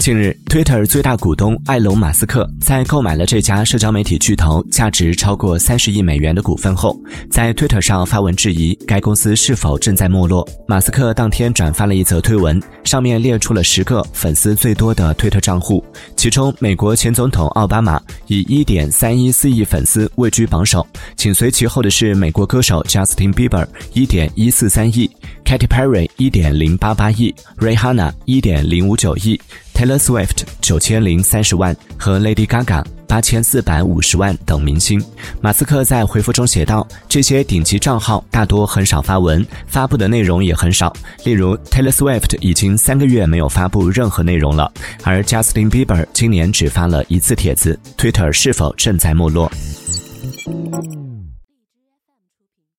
近日，Twitter 最大股东埃隆·马斯克在购买了这家社交媒体巨头价值超过三十亿美元的股份后，在 Twitter 上发文质疑该公司是否正在没落。马斯克当天转发了一则推文，上面列出了十个粉丝最多的推特账户，其中美国前总统奥巴马以一点三一四亿粉丝位居榜首，紧随其后的是美国歌手 Justin Bieber 一点一四三亿，Katy Perry 一点零八八亿，Rihanna 一点零五九亿。Taylor Swift 九千零三十万和 Lady Gaga 八千四百五十万等明星。马斯克在回复中写道：“这些顶级账号大多很少发文，发布的内容也很少。例如，Taylor Swift 已经三个月没有发布任何内容了，而 Justin Bieber 今年只发了一次帖子。Twitter 是否正在没落？”